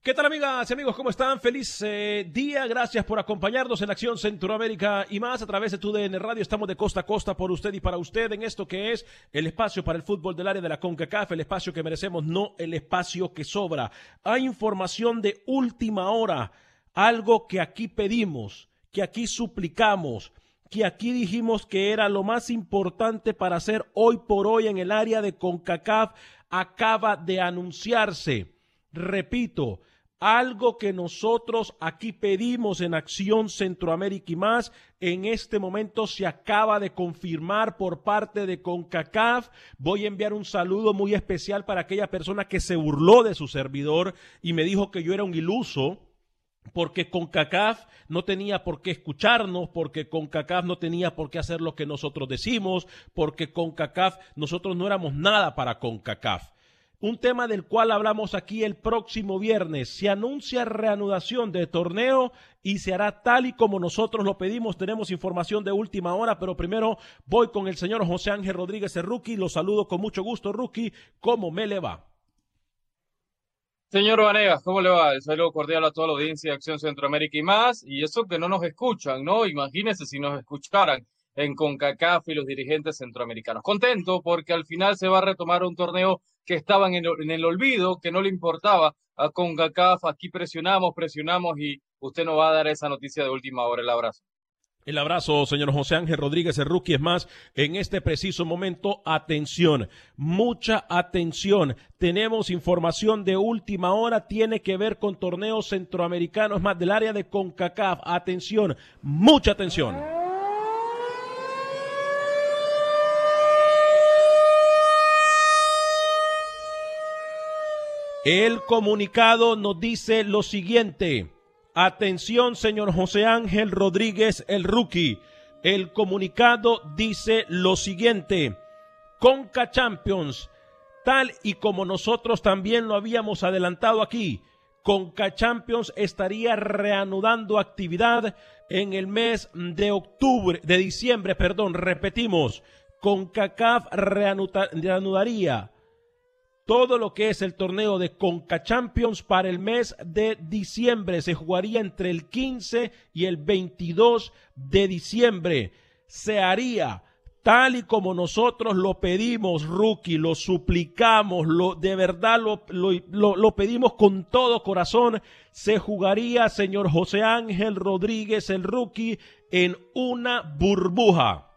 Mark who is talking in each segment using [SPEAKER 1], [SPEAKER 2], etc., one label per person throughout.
[SPEAKER 1] ¿Qué tal amigas y amigos? ¿Cómo están? Feliz eh, día. Gracias por acompañarnos en Acción Centroamérica y más a través de TUDN Radio. Estamos de costa a costa por usted y para usted en esto que es el espacio para el fútbol del área de la CONCACAF, el espacio que merecemos, no el espacio que sobra. Hay información de última hora, algo que aquí pedimos, que aquí suplicamos, que aquí dijimos que era lo más importante para hacer hoy por hoy en el área de CONCACAF, acaba de anunciarse. Repito, algo que nosotros aquí pedimos en Acción Centroamérica y más, en este momento se acaba de confirmar por parte de CONCACAF. Voy a enviar un saludo muy especial para aquella persona que se burló de su servidor y me dijo que yo era un iluso porque CONCACAF no tenía por qué escucharnos, porque CONCACAF no tenía por qué hacer lo que nosotros decimos, porque CONCACAF nosotros no éramos nada para CONCACAF un tema del cual hablamos aquí el próximo viernes. Se anuncia reanudación de torneo y se hará tal y como nosotros lo pedimos. Tenemos información de última hora, pero primero voy con el señor José Ángel Rodríguez, el rookie. Lo saludo con mucho gusto, rookie. ¿Cómo me le va?
[SPEAKER 2] Señor Vanegas, ¿cómo le va? El saludo cordial a toda la audiencia de Acción Centroamérica y más. Y eso que no nos escuchan, ¿no? Imagínense si nos escucharan en CONCACAF y los dirigentes centroamericanos. Contento porque al final se va a retomar un torneo que estaba en el, olvido, que no le importaba a CONCACAF. Aquí presionamos, presionamos y usted nos va a dar esa noticia de última hora. El abrazo.
[SPEAKER 1] El abrazo, señor José Ángel Rodríguez, el. Es más, en este preciso momento, atención, mucha atención. Tenemos información de última hora, tiene que ver con torneos centroamericanos más del área de CONCACAF. Atención, mucha atención. El comunicado nos dice lo siguiente. Atención, señor José Ángel Rodríguez, el rookie. El comunicado dice lo siguiente. Conca Champions, tal y como nosotros también lo habíamos adelantado aquí, Conca Champions estaría reanudando actividad en el mes de octubre, de diciembre, perdón, repetimos, CONCACAF reanudaría todo lo que es el torneo de Conca Champions para el mes de diciembre. Se jugaría entre el 15 y el 22 de diciembre. Se haría tal y como nosotros lo pedimos, rookie, lo suplicamos, lo, de verdad lo, lo, pedimos con todo corazón. Se jugaría, señor José Ángel Rodríguez, el rookie, en una burbuja.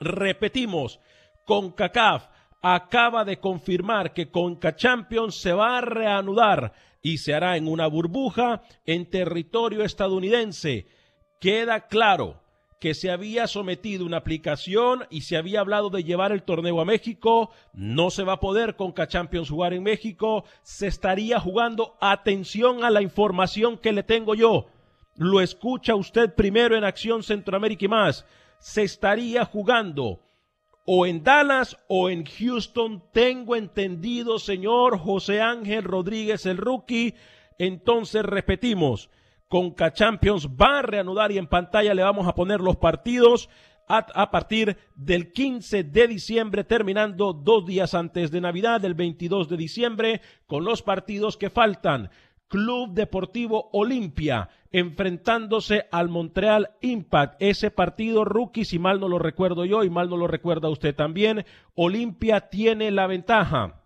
[SPEAKER 1] Repetimos, con CACAF acaba de confirmar que Conca Champions se va a reanudar y se hará en una burbuja en territorio estadounidense. Queda claro que se había sometido una aplicación y se había hablado de llevar el torneo a México. No se va a poder con Champions jugar en México. Se estaría jugando. Atención a la información que le tengo yo. Lo escucha usted primero en Acción Centroamérica y más. Se estaría jugando o en Dallas o en Houston. Tengo entendido, señor José Ángel Rodríguez, el rookie. Entonces repetimos. Conca Champions va a reanudar y en pantalla le vamos a poner los partidos a, partir del 15 de diciembre, terminando dos días antes de Navidad, el 22 de diciembre, con los partidos que faltan. Club Deportivo Olimpia enfrentándose al Montreal Impact. Ese partido rookie, si mal no lo recuerdo yo y mal no lo recuerda usted también, Olimpia tiene la ventaja.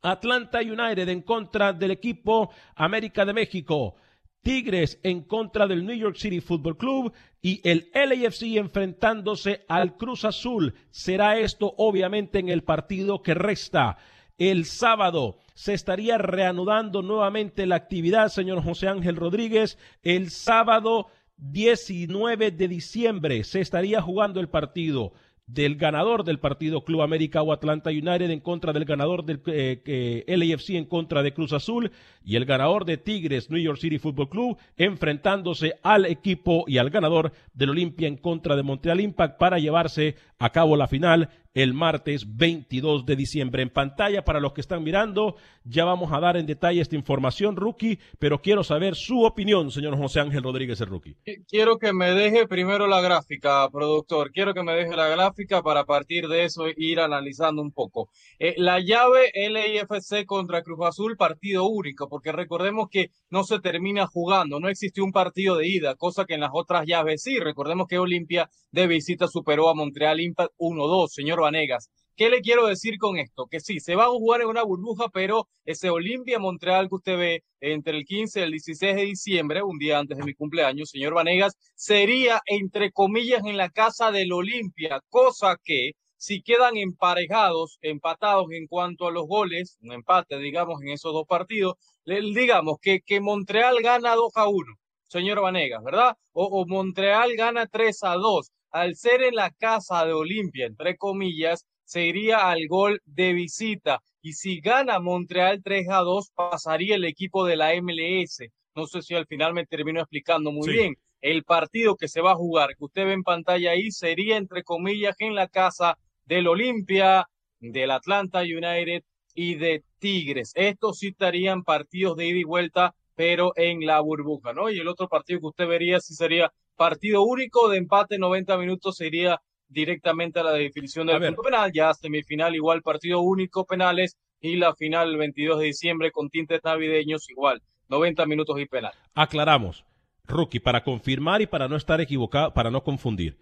[SPEAKER 1] Atlanta United en contra del equipo América de México. Tigres en contra del New York City Football Club y el LAFC enfrentándose al Cruz Azul. Será esto obviamente en el partido que resta. El sábado se estaría reanudando nuevamente la actividad, señor José Ángel Rodríguez. El sábado 19 de diciembre se estaría jugando el partido del ganador del partido Club América o Atlanta United en contra del ganador del eh, en contra de Cruz Azul y el ganador de Tigres New York City Football Club enfrentándose al equipo y al ganador del Olimpia en contra de Montreal Impact para llevarse a cabo la final el martes 22 de diciembre. En pantalla, para los que están mirando, ya vamos a dar en detalle esta información, Rookie, pero quiero saber su opinión, señor José Ángel Rodríguez, el Rookie.
[SPEAKER 2] Quiero que me deje primero la gráfica, productor. Quiero que me deje la gráfica para a partir de eso ir analizando un poco. Eh, la llave LIFC contra Cruz Azul, partido único, porque recordemos que no se termina jugando, no existe un partido de ida, cosa que en las otras llaves sí. Recordemos que Olimpia de visita superó a Montreal Impact 1-2, señor Vanegas. ¿Qué le quiero decir con esto? Que sí, se va a jugar en una burbuja, pero ese Olimpia Montreal que usted ve entre el 15 y el 16 de diciembre, un día antes de mi cumpleaños, señor Vanegas, sería entre comillas en la casa del Olimpia, cosa que si quedan emparejados, empatados en cuanto a los goles, un empate, digamos, en esos dos partidos, digamos que, que Montreal gana 2 a 1, señor Vanegas, ¿verdad? O, o Montreal gana 3 a 2 al ser en la casa de Olimpia, entre comillas, se iría al gol de visita. Y si gana Montreal 3 a 2, pasaría el equipo de la MLS. No sé si al final me termino explicando muy bien. El partido que se va a jugar, que usted ve en pantalla ahí, sería entre comillas en la casa del Olimpia, del Atlanta United y de Tigres. Estos sí estarían partidos de ida y vuelta, pero en la burbuja, ¿no? Y el otro partido que usted vería sí sería partido único de empate 90 minutos sería directamente a la definición del punto penal, ya semifinal igual partido único penales y la final el 22 de diciembre con tintes navideños igual, 90 minutos y penal.
[SPEAKER 1] Aclaramos, Rookie, para confirmar y para no estar equivocado, para no confundir.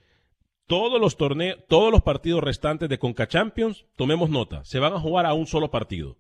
[SPEAKER 1] Todos los torneos, todos los partidos restantes de Conca Champions, tomemos nota, se van a jugar a un solo partido.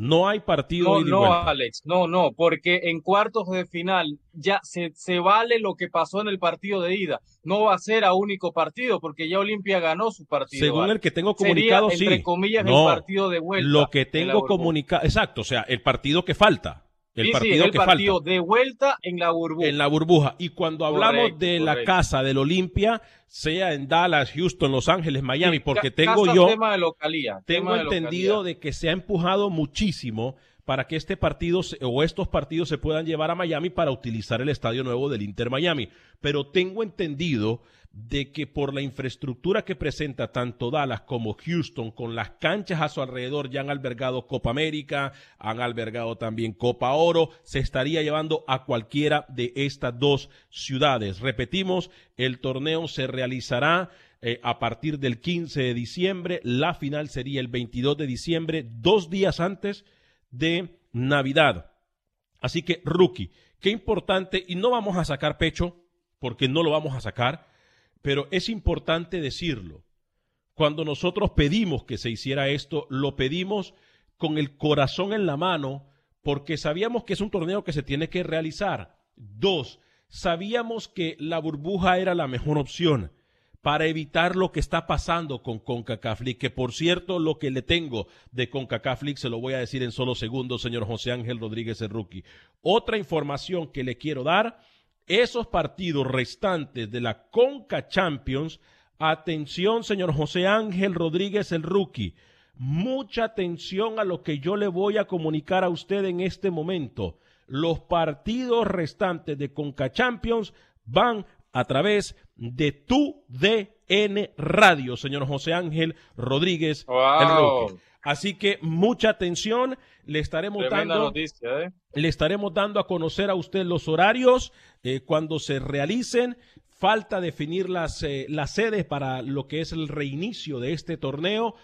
[SPEAKER 1] No hay partido.
[SPEAKER 2] No, no, Alex, no, no, porque en cuartos de final ya se, se vale lo que pasó en el partido de ida. No va a ser a único partido, porque ya Olimpia ganó su partido.
[SPEAKER 1] Según el que tengo comunicado,
[SPEAKER 2] Sería, entre comillas, el partido de vuelta.
[SPEAKER 1] Lo que tengo comunicado, exacto, o sea, el partido que falta. El partido
[SPEAKER 2] el partido de vuelta en la burbuja.
[SPEAKER 1] En la burbuja. Y cuando hablamos de la casa del Olimpia, sea en Dallas, Houston, Los Ángeles, Miami, porque tengo yo.
[SPEAKER 2] Tema de localía,
[SPEAKER 1] tengo entendido de que se ha empujado muchísimo para que este partido o estos partidos se puedan llevar a Miami para utilizar el estadio nuevo del Inter Miami. Pero tengo entendido de que por la infraestructura que presenta tanto Dallas como Houston, con las canchas a su alrededor, ya han albergado Copa América, han albergado también Copa Oro, se estaría llevando a cualquiera de estas dos ciudades. Repetimos, el torneo se realizará eh, a partir del 15 de diciembre, la final sería el 22 de diciembre, dos días antes de Navidad. Así que, rookie, qué importante, y no vamos a sacar pecho, porque no lo vamos a sacar, pero es importante decirlo. Cuando nosotros pedimos que se hiciera esto, lo pedimos con el corazón en la mano porque sabíamos que es un torneo que se tiene que realizar. Dos, sabíamos que la burbuja era la mejor opción, para evitar lo que está pasando con CONCACAF League, que por cierto lo que le tengo de CONCACAF League se lo voy a decir en solo segundos, señor José Ángel Rodríguez el rookie. Otra información que le quiero dar, esos partidos restantes de la CONCA Champions, atención señor José Ángel Rodríguez el rookie, mucha atención a lo que yo le voy a comunicar a usted en este momento. Los partidos restantes de CONCA Champions van a través de tu DN Radio, señor José Ángel Rodríguez. Así que mucha atención, le estaremos dando ¿eh? le estaremos dando a conocer a usted los horarios eh, cuando se realicen. Falta definir las, eh, las sedes para lo que es el reinicio de este torneo.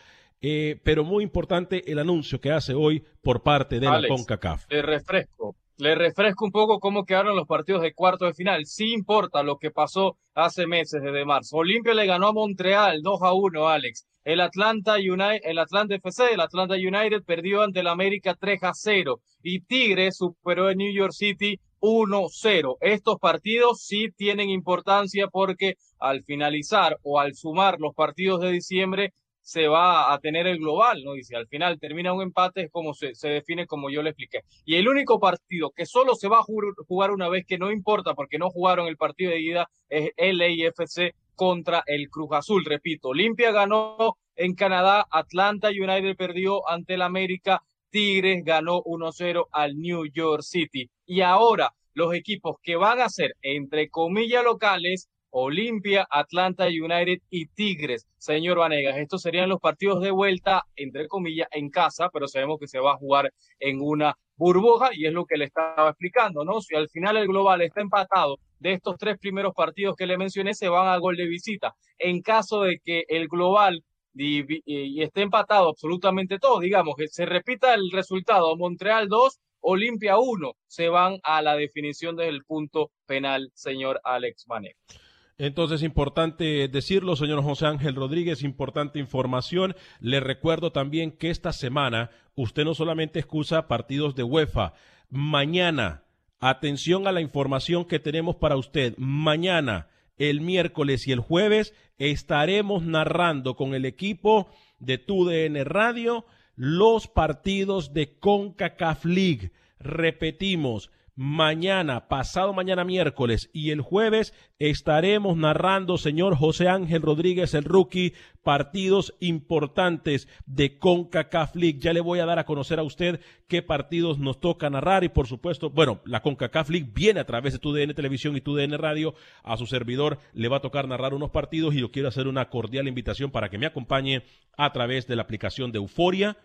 [SPEAKER 1] pero muy importante el anuncio que hace hoy por parte de la CONCACAF.
[SPEAKER 2] De refresco. Le refresco un poco cómo quedaron los partidos de cuarto de final. Sí importa lo que pasó hace meses desde marzo. Olimpia le ganó a Montreal 2 a 1, Alex. El Atlanta United, el Atlanta FC, el Atlanta United perdió ante el América 3 a 0 y Tigres superó en New York City 1-0. Estos partidos sí tienen importancia porque al finalizar o al sumar los partidos de diciembre se va a tener el global, ¿no? Si al final termina un empate es como se, se define como yo le expliqué. Y el único partido que solo se va a jugar una vez, que no importa porque no jugaron el partido de ida, es LAFC contra el Cruz Azul. Repito, Olimpia ganó en Canadá, Atlanta United perdió ante el América, Tigres ganó 1-0 al New York City. Y ahora los equipos que van a ser, entre comillas, locales, Olimpia, Atlanta United y Tigres. Señor Vanegas, estos serían los partidos de vuelta, entre comillas, en casa, pero sabemos que se va a jugar en una burbuja y es lo que le estaba explicando, ¿no? Si al final el global está empatado, de estos tres primeros partidos que le mencioné se van a gol de visita. En caso de que el global y, esté empatado absolutamente todo, digamos que se repita el resultado, Montreal 2, Olimpia 1, se van a la definición del punto penal, señor Alex Vanegas.
[SPEAKER 1] Entonces, importante decirlo, señor José Ángel Rodríguez, importante información. Le recuerdo también que esta semana usted no solamente excusa partidos de UEFA. Mañana, atención a la información que tenemos para usted. Mañana, el miércoles y el jueves, estaremos narrando con el equipo de TUDN Radio los partidos de CONCACAF League. Repetimos, mañana, pasado mañana miércoles y el jueves estaremos narrando, señor José Ángel Rodríguez, el rookie, partidos importantes de CONCACAF League. Ya le voy a dar a conocer a usted qué partidos nos toca narrar y por supuesto, bueno, la CONCACAF League viene a través de TUDN Televisión y TUDN Radio. A su servidor le va a tocar narrar unos partidos y yo quiero hacer una cordial invitación para que me acompañe a través de la aplicación de Euforia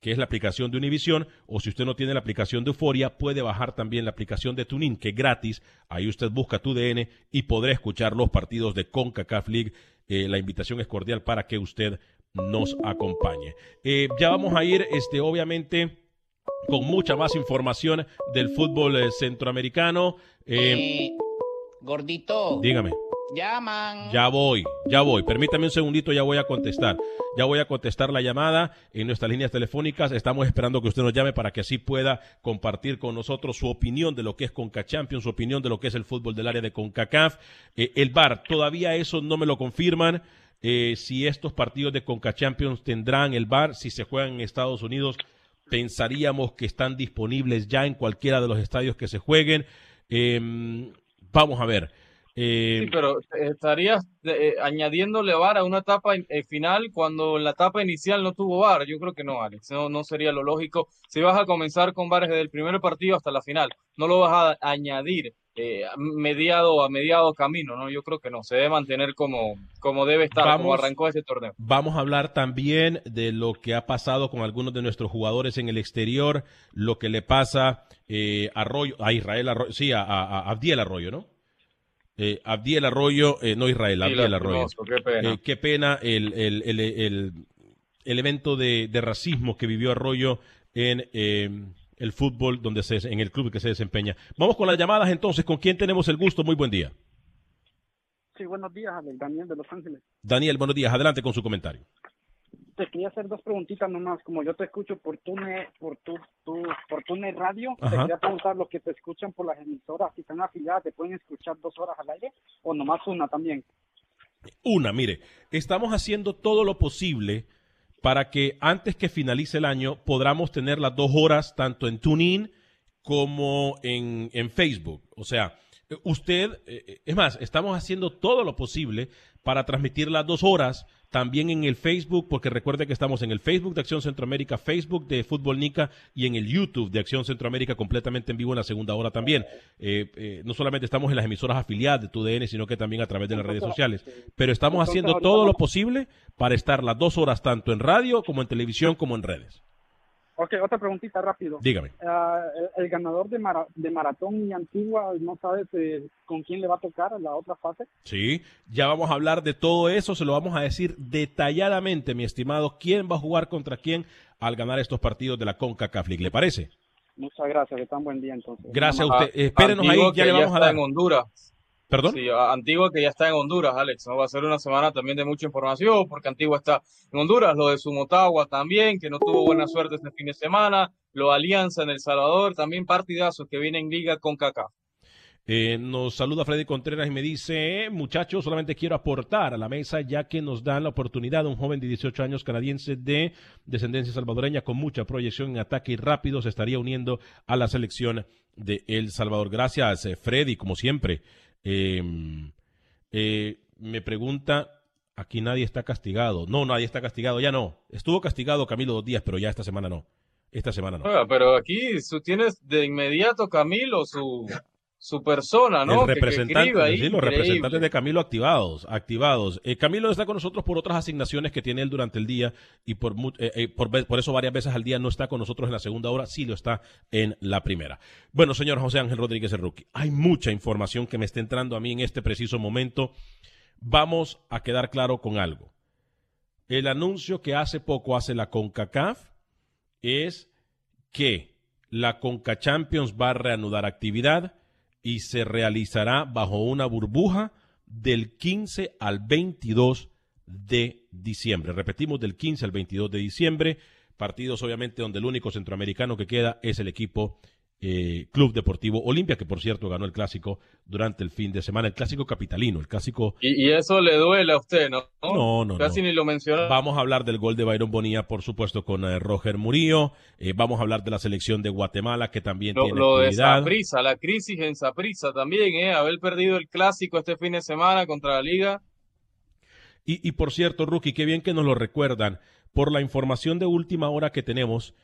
[SPEAKER 1] que es la aplicación de Univision, o si usted no tiene la aplicación de Euforia, puede bajar también la aplicación de TuneIn, que es gratis. Ahí usted busca tu DN y podrá escuchar los partidos de CONCACAF League. Eh, la invitación es cordial para que usted nos acompañe. Eh, ya vamos a ir, este, obviamente, con mucha más información del fútbol eh, centroamericano.
[SPEAKER 3] gordito.
[SPEAKER 1] Dígame.
[SPEAKER 3] Llaman.
[SPEAKER 1] Ya voy, ya voy. Permítame un segundito, ya voy a contestar. Ya voy a contestar la llamada en nuestras líneas telefónicas. Estamos esperando que usted nos llame para que así pueda compartir con nosotros su opinión de lo que es Conca Champions, su opinión de lo que es el fútbol del área de CONCACAF. Eh, el VAR, todavía eso no me lo confirman. Eh, si estos partidos de Conca Champions tendrán el VAR, si se juegan en Estados Unidos, pensaríamos que están disponibles ya en cualquiera de los estadios que se jueguen. Em, vamos a ver.
[SPEAKER 2] Eh, sí, pero estarías eh, añadiéndole VAR a una etapa eh, final cuando la etapa inicial no tuvo VAR. Yo creo que no, Alex. No, no sería lo lógico. Si vas a comenzar con VAR desde el primer partido hasta la final, no lo vas a añadir mediado a mediado camino, ¿no? Yo creo que no. Se debe mantener como, como debe estar, como arrancó ese torneo.
[SPEAKER 1] Vamos a hablar también de lo que ha pasado con algunos de nuestros jugadores en el exterior, lo que le pasa a, Arroyo, a Israel Arroyo, sí, a, a Abdiel Arroyo, ¿no? Eh, Abdiel Arroyo, eh, no Israel, Abdiel Arroyo. qué pena. Eh, el, el, el, el, evento de, de, racismo que vivió Arroyo en eh, el fútbol, donde se, en el club que se desempeña. Vamos con las llamadas entonces. ¿Con quién tenemos el gusto? Muy buen día.
[SPEAKER 4] Sí, buenos días, Daniel de Los Ángeles.
[SPEAKER 1] Daniel, buenos días. Adelante con su comentario
[SPEAKER 4] te quería hacer dos preguntitas nomás. Como yo te escucho por tu, por tu, tu por tu radio, te quería preguntar lo que te escuchan por las emisoras, si están afiliadas, ¿te pueden escuchar dos horas al aire o nomás una también?
[SPEAKER 1] Una, mire, estamos haciendo todo lo posible para que antes que finalice el año podamos tener las dos horas tanto en TuneIn como en, en Facebook. O sea, usted, eh, es más, estamos haciendo todo lo posible para transmitir las dos horas también en el Facebook, porque recuerde que estamos en el Facebook de Acción Centroamérica, Facebook de Fútbol Nica y en el YouTube de Acción Centroamérica completamente en vivo en la segunda hora también. Eh, eh, no solamente estamos en las emisoras afiliadas de TUDN, sino que también a través de las redes sociales. Pero estamos haciendo todo lo posible para estar las dos horas tanto en radio como en televisión como en redes.
[SPEAKER 4] Ok, otra preguntita rápido.
[SPEAKER 1] Dígame.
[SPEAKER 4] Ah, el, ganador de, de maratón y antigua, ¿no sabes eh, con quién le va a tocar en la otra fase?
[SPEAKER 1] Sí, ya vamos a hablar de todo eso, se lo vamos a decir detalladamente, mi estimado, quién va a jugar contra quién al ganar estos partidos de la CONCACAF League, ¿le parece?
[SPEAKER 4] Muchas gracias, que tan buen día entonces.
[SPEAKER 1] Gracias a usted. Espérenos ahí, ya, le vamos a dar.
[SPEAKER 2] en Honduras.
[SPEAKER 1] ¿Perdón?
[SPEAKER 2] Sí, Antigua que ya está en Honduras, Alex. ¿no? Va a ser una semana también de mucha información, porque Antigua está en Honduras, lo de Sumotagua también, que no tuvo buena suerte este fin de semana, lo Alianza en El Salvador, también partidazos que vienen en liga con Kaká.
[SPEAKER 1] Eh, nos saluda Freddy Contreras y me dice, muchachos, solamente quiero aportar a la mesa ya que nos dan la oportunidad de un joven de 18 años canadiense de descendencia salvadoreña con mucha proyección en ataque y rápido se estaría uniendo a la selección de El Salvador. Gracias, eh, Freddy, como siempre. Em, eh, me pregunta, aquí nadie está castigado. No, nadie está castigado, ya no. Estuvo castigado Camilo dos días, pero ya esta semana no. Esta semana no.
[SPEAKER 2] pero aquí tienes de inmediato Camilo su su persona, ¿no?
[SPEAKER 1] El representante, sí, los representantes de Camilo activados, activados. Eh, Camilo está con nosotros por otras asignaciones que tiene él durante el día y por, eh, eh, por, por, eso varias veces al día no está con nosotros en la segunda hora, sí lo está en la primera. Bueno, señor José Ángel Rodríguez el Rookie, hay mucha información que me está entrando a mí en este preciso momento. Vamos a quedar claro con algo. El anuncio que hace poco hace la CONCACAF es que la CONCA Champions va a reanudar actividad y se realizará bajo una burbuja del 15 al 22 de diciembre. Repetimos, del 15 al 22 de diciembre, partidos obviamente donde el único centroamericano que queda es el equipo eh, Club Deportivo Olimpia, que por cierto ganó el clásico durante el fin de semana, el clásico capitalino, el clásico...
[SPEAKER 2] Y, eso le duele a usted, ¿no?
[SPEAKER 1] No, no,
[SPEAKER 2] Casi ni lo menciona.
[SPEAKER 1] Vamos a hablar del gol de Byron Bonilla, por supuesto, con eh, Roger Murillo. Eh, vamos a hablar de la selección de Guatemala, que también
[SPEAKER 2] lo,
[SPEAKER 1] tiene
[SPEAKER 2] Lo de Saprisa, la crisis en Saprisa también, ¿eh? Haber perdido el clásico este fin de semana contra la Liga.
[SPEAKER 1] Y, y por cierto, Rookie, qué bien que nos lo recuerdan. Por la información de última hora que tenemos,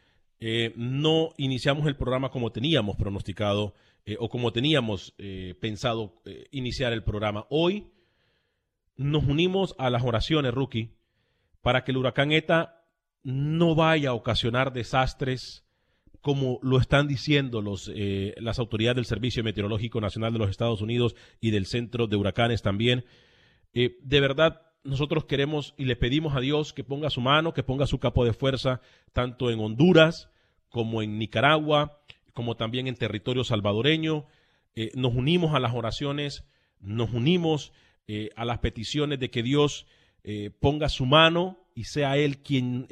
[SPEAKER 1] eh, no iniciamos el programa como teníamos pronosticado eh, o como teníamos eh, pensado iniciar el programa. Hoy nos unimos a las oraciones, Rookie, para que el huracán ETA no vaya a ocasionar desastres como lo están diciendo las autoridades del Servicio Meteorológico Nacional de los Estados Unidos y del Centro de Huracanes también. de verdad, nosotros queremos y le pedimos a Dios que ponga su mano, que ponga su capo de fuerza, tanto en Honduras como en Nicaragua, como también en territorio salvadoreño. Eh, nos unimos a las oraciones, nos unimos eh, a las peticiones de que Dios eh, ponga su mano y sea Él quien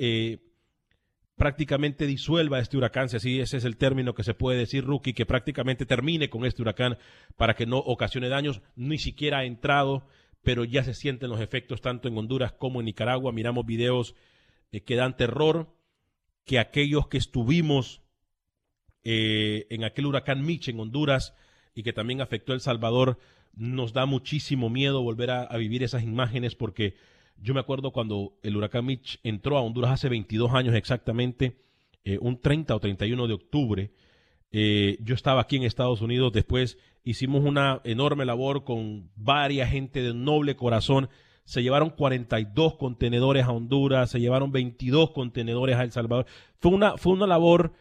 [SPEAKER 1] prácticamente disuelva este huracán, si así ese es el término que se puede decir, Rookie, que prácticamente termine con este huracán para que no ocasione daños, ni siquiera ha entrado pero ya se sienten los efectos tanto en Honduras como en Nicaragua. Miramos videos eh, que dan terror, que aquellos que estuvimos eh, en aquel huracán Mitch en Honduras y que también afectó El Salvador, nos da muchísimo miedo volver a, vivir esas imágenes porque yo me acuerdo cuando el huracán Mitch entró a Honduras hace 22 años exactamente, eh, un 30 o 31 de octubre, yo estaba aquí en Estados Unidos, después hicimos una enorme labor con varias gente de noble corazón. Se llevaron 42 contenedores a Honduras, se llevaron 22 contenedores a El Salvador. Fue una, fue una labor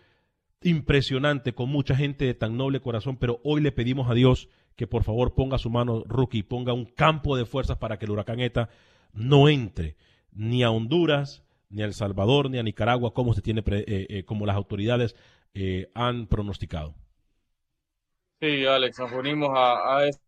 [SPEAKER 1] impresionante con mucha gente de tan noble corazón, pero hoy le pedimos a Dios que por favor ponga su mano, Rookie, ponga un campo de fuerzas para que el huracán ETA no entre ni a Honduras, ni a El Salvador, ni a Nicaragua, como, se tiene, eh, eh, como las autoridades eh, han pronosticado.
[SPEAKER 2] Sí, Alex, nos unimos a, a esa.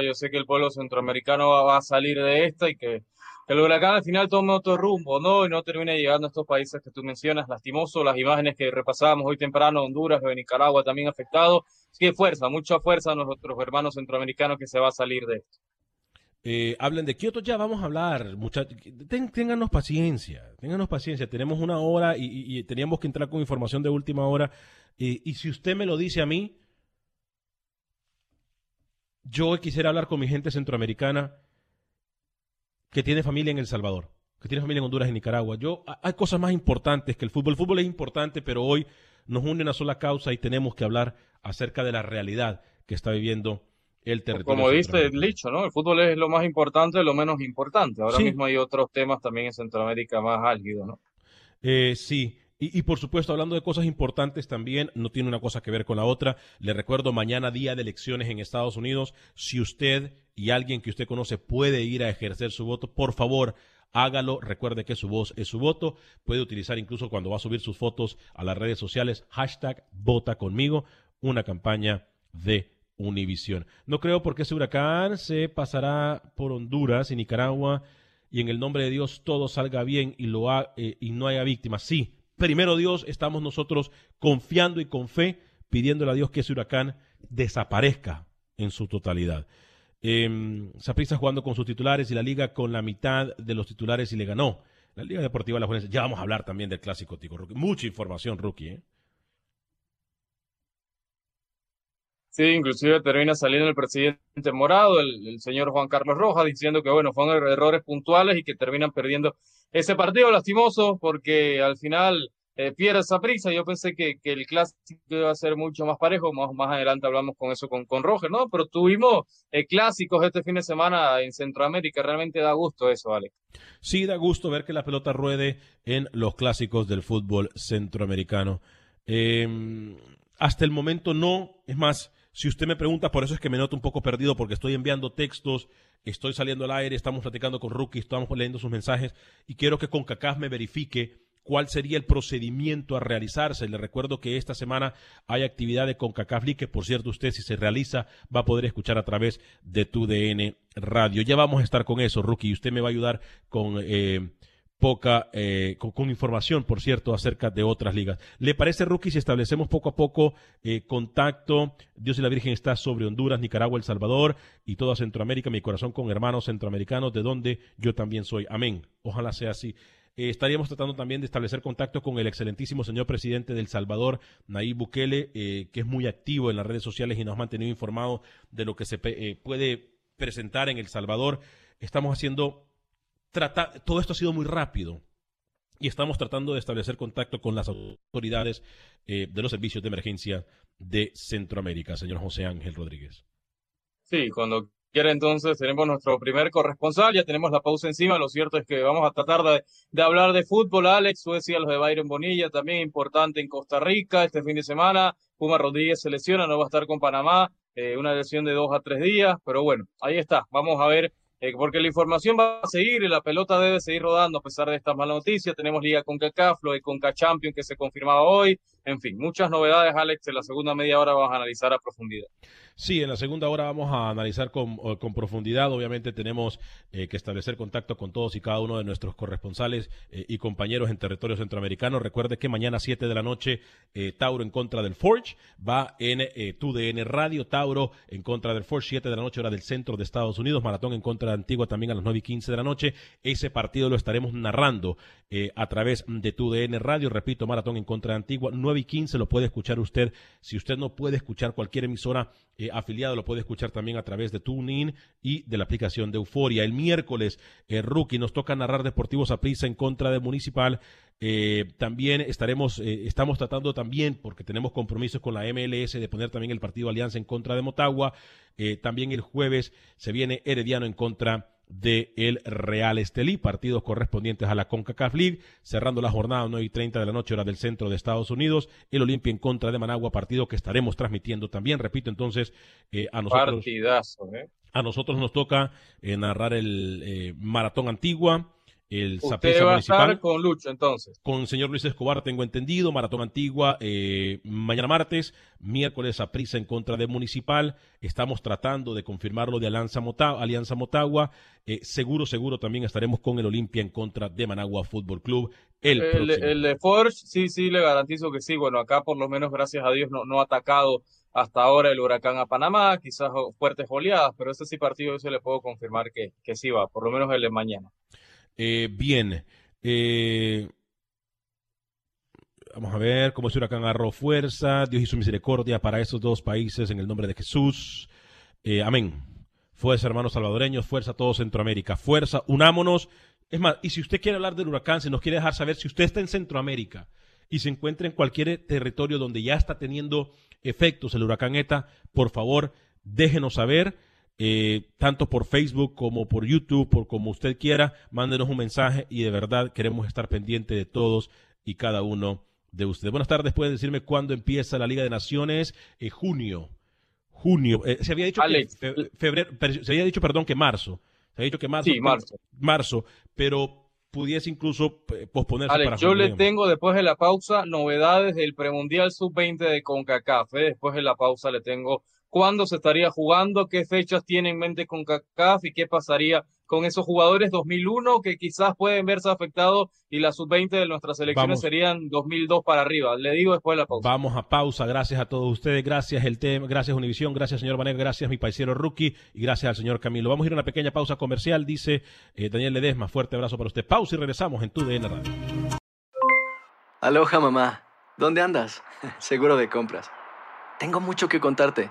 [SPEAKER 2] Yo sé que el pueblo centroamericano va, a salir de esta y que, el huracán al final tome otro rumbo, ¿no? Y no termine llegando a estos países que tú mencionas, lastimoso, las imágenes que repasábamos hoy temprano, Honduras, de Nicaragua también afectado. Así que fuerza, mucha fuerza a nuestros hermanos centroamericanos que se va a salir de esto.
[SPEAKER 1] eh, hablen de Kioto, ya vamos a hablar, muchachos. ténganos paciencia, ténganos paciencia. Tenemos una hora y, teníamos que entrar con información de última hora. y si usted me lo dice a mí, yo quisiera hablar con mi gente centroamericana que tiene familia en El Salvador, que tiene familia en Honduras y Nicaragua. Yo, hay cosas más importantes que el fútbol. El fútbol es importante, pero hoy nos une una sola causa y tenemos que hablar acerca de la realidad que está viviendo el territorio.
[SPEAKER 2] Como dice el dicho, ¿no? El fútbol es lo más importante, lo menos importante. Ahora mismo hay otros temas también en Centroamérica más álgidos, ¿no?
[SPEAKER 1] Eh, sí, y, por supuesto, hablando de cosas importantes también, no tiene una cosa que ver con la otra. Le recuerdo, mañana día de elecciones en Estados Unidos. Si usted y alguien que usted conoce puede ir a ejercer su voto, por favor, hágalo. Recuerde que su voz es su voto. Puede utilizar incluso cuando va a subir sus fotos a las redes sociales, hashtag vota conmigo, una campaña de Univisión. No creo porque ese huracán se pasará por Honduras y Nicaragua y en el nombre de Dios todo salga bien y, lo eh, y no haya víctimas. Sí, primero Dios, estamos nosotros confiando y con fe, pidiéndole a Dios que ese huracán desaparezca en su totalidad. Eh, jugando con sus titulares y la liga con la mitad de los titulares y le ganó. La Liga Deportiva de la Juventud. Ya vamos a hablar también del clásico, Tico Mucha información, rookie. ¿eh?
[SPEAKER 2] Sí, inclusive termina saliendo el presidente Morado, el, señor Juan Carlos Rojas, diciendo que bueno, fueron er-, errores puntuales y que terminan perdiendo ese partido lastimoso porque al final eh, pierde esa prisa. Yo pensé que, el clásico iba a ser mucho más parejo, más, adelante hablamos con eso con, con Roger, ¿no? Pero tuvimos eh, clásicos este fin de semana en Centroamérica, realmente da gusto eso, Alex.
[SPEAKER 1] Sí, da gusto ver que la pelota ruede en los clásicos del fútbol centroamericano. Em, hasta el momento no, es más, si usted me pregunta, por eso es que me noto un poco perdido porque estoy enviando textos, estoy saliendo al aire, estamos platicando con Rookie, estamos leyendo sus mensajes y quiero que con CACAF me verifique cuál sería el procedimiento a realizarse. Le recuerdo que esta semana hay actividad de CONCACAF League, que por cierto usted si se realiza va a poder escuchar a través de tu DN Radio. Ya vamos a estar con eso, Rookie, y usted me va a ayudar con eh, poca, eh, con, información, por cierto, acerca de otras ligas. ¿Le parece, Rookie, si establecemos poco a poco eh, contacto? Dios y la Virgen está sobre Honduras, Nicaragua, El Salvador y toda Centroamérica, mi corazón con hermanos centroamericanos, de donde yo también soy. Amén. Ojalá sea así. Eh, estaríamos tratando también de establecer contacto con el excelentísimo señor presidente del Salvador, Nayib Bukele, que es muy activo en las redes sociales y nos ha mantenido informado de lo que se puede presentar en El Salvador. Estamos haciendo todo esto ha sido muy rápido. Y estamos tratando de establecer contacto con las autoridades eh, de los servicios de emergencia de Centroamérica, señor José Ángel Rodríguez.
[SPEAKER 2] Sí, cuando quiera entonces tenemos nuestro primer corresponsal, ya tenemos la pausa encima, lo cierto es que vamos a tratar de, hablar de fútbol, Alex, Suecia, los de Byron Bonilla, también importante en Costa Rica este fin de semana, Puma Rodríguez se lesiona, no va a estar con Panamá, eh, una lesión de dos a tres días, pero bueno, ahí está, vamos a ver eh, porque la información va a seguir y la pelota debe seguir rodando a pesar de estas malas noticias. Tenemos Liga con CACAF, lo de Conca Champion que se confirmaba hoy. En fin, muchas novedades, Alex. En la segunda media hora vamos a analizar a profundidad.
[SPEAKER 1] Sí, en la segunda hora vamos a analizar con, con profundidad. Obviamente tenemos eh, que establecer contacto con todos y cada uno de nuestros corresponsales eh, y compañeros en territorio centroamericano. Recuerde que mañana 7 de la noche eh, Tauro en contra del Forge va en TUDN Radio. Tauro en contra del Forge, 7 de la noche hora del centro de Estados Unidos. Maratón en contra de Antigua también a las 9 y 15 de la noche. Ese partido lo estaremos narrando a través de TUDN Radio. Repito, Maratón en contra de Antigua, 9 y 15 lo puede escuchar usted. Si usted no puede escuchar cualquier emisora, eh, afiliado lo puede escuchar también a través de TuneIn y de la aplicación de Euforia. El miércoles, el Rookie nos toca narrar Deportivos a prisa en contra de Municipal. Eh, también estaremos, eh, estamos tratando también, porque tenemos compromisos con la MLS, de poner también el partido Alianza en contra de Motagua. también el jueves se viene Herediano en contra de el Real Estelí, partidos correspondientes a la CONCACAF League, cerrando la jornada 9 y 30 de la noche hora del centro de Estados Unidos, el Olimpia en contra de Managua, partido que estaremos transmitiendo también, repito entonces, eh, a nosotros
[SPEAKER 2] ¿eh?
[SPEAKER 1] a nosotros nos toca eh, narrar el Maratón Antigua, el
[SPEAKER 2] Usted va a estar con Lucho, entonces.
[SPEAKER 1] Con el señor Luis Escobar, tengo entendido. Maratón Antigua, eh, mañana martes. Miércoles, a prisa en contra de Municipal. Estamos tratando de confirmarlo de Alianza Motagua. Alianza Motagua. Eh, seguro, seguro también estaremos con el Olimpia en contra de Managua Fútbol Club.
[SPEAKER 2] El, el, el, de Forge, sí, sí, le garantizo que sí. Bueno, acá por lo menos, gracias a Dios, no, no ha atacado hasta ahora el huracán a Panamá, quizás fuertes oleadas, pero ese sí partido yo se le puedo confirmar que, que sí va, por lo menos el de mañana.
[SPEAKER 1] Eh, bien. Eh, vamos a ver cómo ese huracán agarró fuerza. Dios hizo misericordia para esos dos países en el nombre de Jesús. Eh, amén. Fuerza, hermanos salvadoreños, fuerza a todo Centroamérica. Fuerza, unámonos. Es más, y si usted quiere hablar del huracán, se nos quiere dejar saber si usted está en Centroamérica y se encuentra en cualquier territorio donde ya está teniendo efectos el huracán ETA, por favor, déjenos saber. Eh, tanto por Facebook como por YouTube, por como usted quiera, mándenos un mensaje y de verdad queremos estar pendiente de todos y cada uno de ustedes. Buenas tardes, pueden decirme cuándo empieza la Liga de Naciones, eh, junio junio. Eh, se había dicho que febrero, se había dicho, perdón, que marzo. Se había dicho que marzo.
[SPEAKER 2] Sí, marzo.
[SPEAKER 1] Marzo, pero pudiese incluso eh, posponerse
[SPEAKER 2] para yo le tengo después de la pausa novedades del premundial sub-20 de CONCACAF. ¿eh? Después de la pausa le tengo cuándo se estaría jugando, qué fechas tiene en mente CONCACAF y qué pasaría con esos jugadores 2001 que quizás pueden verse afectados y la sub-20 de nuestras selecciones serían 2002 para arriba. Le digo después de la pausa.
[SPEAKER 1] Vamos a pausa. Gracias a todos ustedes. Gracias el tema, gracias Univisión, gracias señor Vanega, gracias mi paisero Rookie y gracias al señor Camilo. Vamos a ir a una pequeña pausa comercial, dice eh, Daniel Ledesma. Fuerte abrazo para usted. Pausa y regresamos en tu DN Radio.
[SPEAKER 3] Aloha mamá. ¿Dónde andas? Seguro de compras. Tengo mucho que contarte.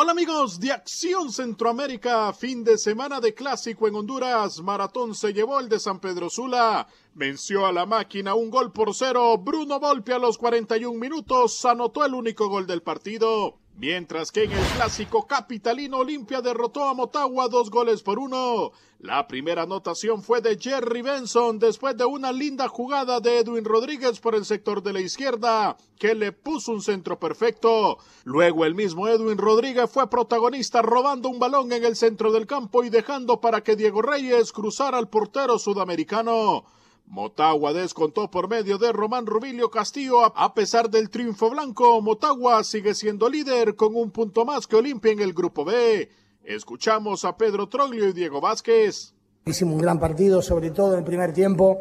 [SPEAKER 5] Hola amigos de Acción Centroamérica, fin de semana de clásico en Honduras, Maratón se llevó el de San Pedro Sula, venció a la máquina un gol por cero, Bruno Volpe a los 41 minutos anotó el único gol del partido. Mientras que en el clásico capitalino Olimpia derrotó a Motagua dos goles por uno. La primera anotación fue de Jerry Benson después de una linda jugada de Edwin Rodríguez por el sector de la izquierda, que le puso un centro perfecto. Luego el mismo Edwin Rodríguez fue protagonista robando un balón en el centro del campo y dejando para que Diego Reyes cruzara al portero sudamericano. Motagua descontó por medio de Román Rubilio Castillo. A pesar del triunfo blanco, Motagua sigue siendo líder con un punto más que Olimpia en el grupo B. Escuchamos a Pedro Troglio y Diego Vázquez.
[SPEAKER 6] Hicimos un gran partido, sobre todo en el primer tiempo.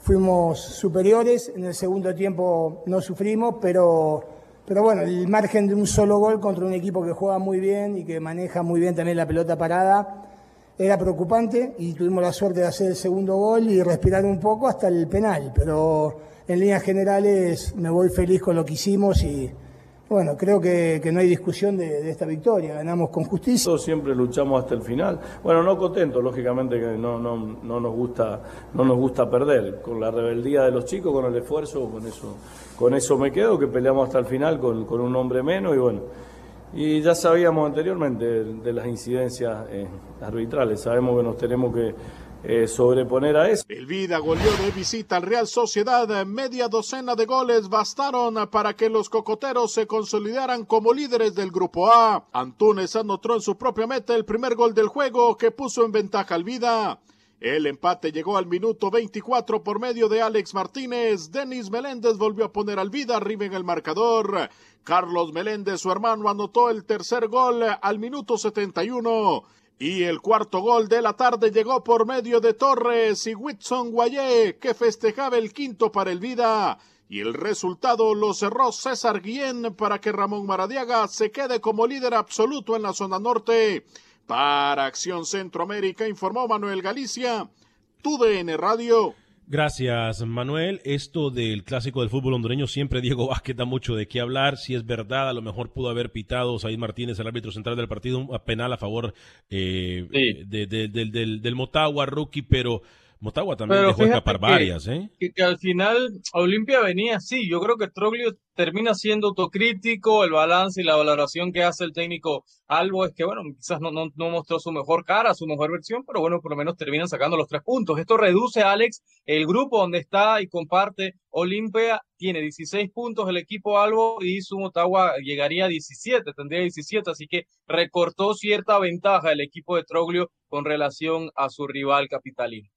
[SPEAKER 6] Fuimos superiores, en el segundo tiempo no sufrimos, pero, pero bueno, el margen de un solo gol contra un equipo que juega muy bien y que maneja muy bien también la pelota parada era preocupante y tuvimos la suerte de hacer el segundo gol y respirar un poco hasta el penal, pero en líneas generales me voy feliz con lo que hicimos y bueno, creo que, no hay discusión de, esta victoria, ganamos con justicia.
[SPEAKER 7] Siempre luchamos hasta el final. Bueno, no contento, lógicamente que no, no, no, nos gusta, no nos gusta perder. Con la rebeldía de los chicos, con el esfuerzo, con eso, con eso me quedo, que peleamos hasta el final con, con un hombre menos y bueno y ya sabíamos anteriormente de, las incidencias eh, arbitrales, sabemos que nos tenemos que eh, sobreponer a eso.
[SPEAKER 5] El Vida goleó de visita al Real Sociedad, media docena de goles bastaron para que los cocoteros se consolidaran como líderes del Grupo A. Antunes anotó en su propia meta el primer gol del juego que puso en ventaja al Vida. El empate llegó al minuto 24 por medio de Alex Martínez. Denis Meléndez volvió a poner al vida arriba en el marcador. Carlos Meléndez, su hermano, anotó el tercer gol al minuto 71. Y el cuarto gol de la tarde llegó por medio de Torres y Whitson Guayé, que festejaba el quinto para el vida. Y el resultado lo cerró César Guillén para que Ramón Maradiaga se quede como líder absoluto en la zona norte. Para Acción Centroamérica informó Manuel Galicia, TUDN Radio.
[SPEAKER 1] Gracias, Manuel. Esto del clásico del fútbol hondureño, siempre Diego Vázquez da mucho de qué hablar. Si es verdad, a lo mejor pudo haber pitado Said Martínez, el árbitro central del partido, un penal a favor eh, del, del Motagua, rookie, pero Motagua también dejó escapar varias, ¿eh?
[SPEAKER 2] Que, al final Olimpia venía así. Yo creo que Troglio termina siendo autocrítico. El balance y la valoración que hace el técnico Albo es que, bueno, quizás no, no, no, mostró su mejor cara, su mejor versión, pero bueno, por lo menos terminan sacando los tres puntos. Esto reduce, Alex, el grupo donde está y comparte Olimpia. Tiene 16 puntos el equipo Albo y su Motagua llegaría a 17, tendría 17, así que recortó cierta ventaja el equipo de Troglio con relación a su rival capitalino.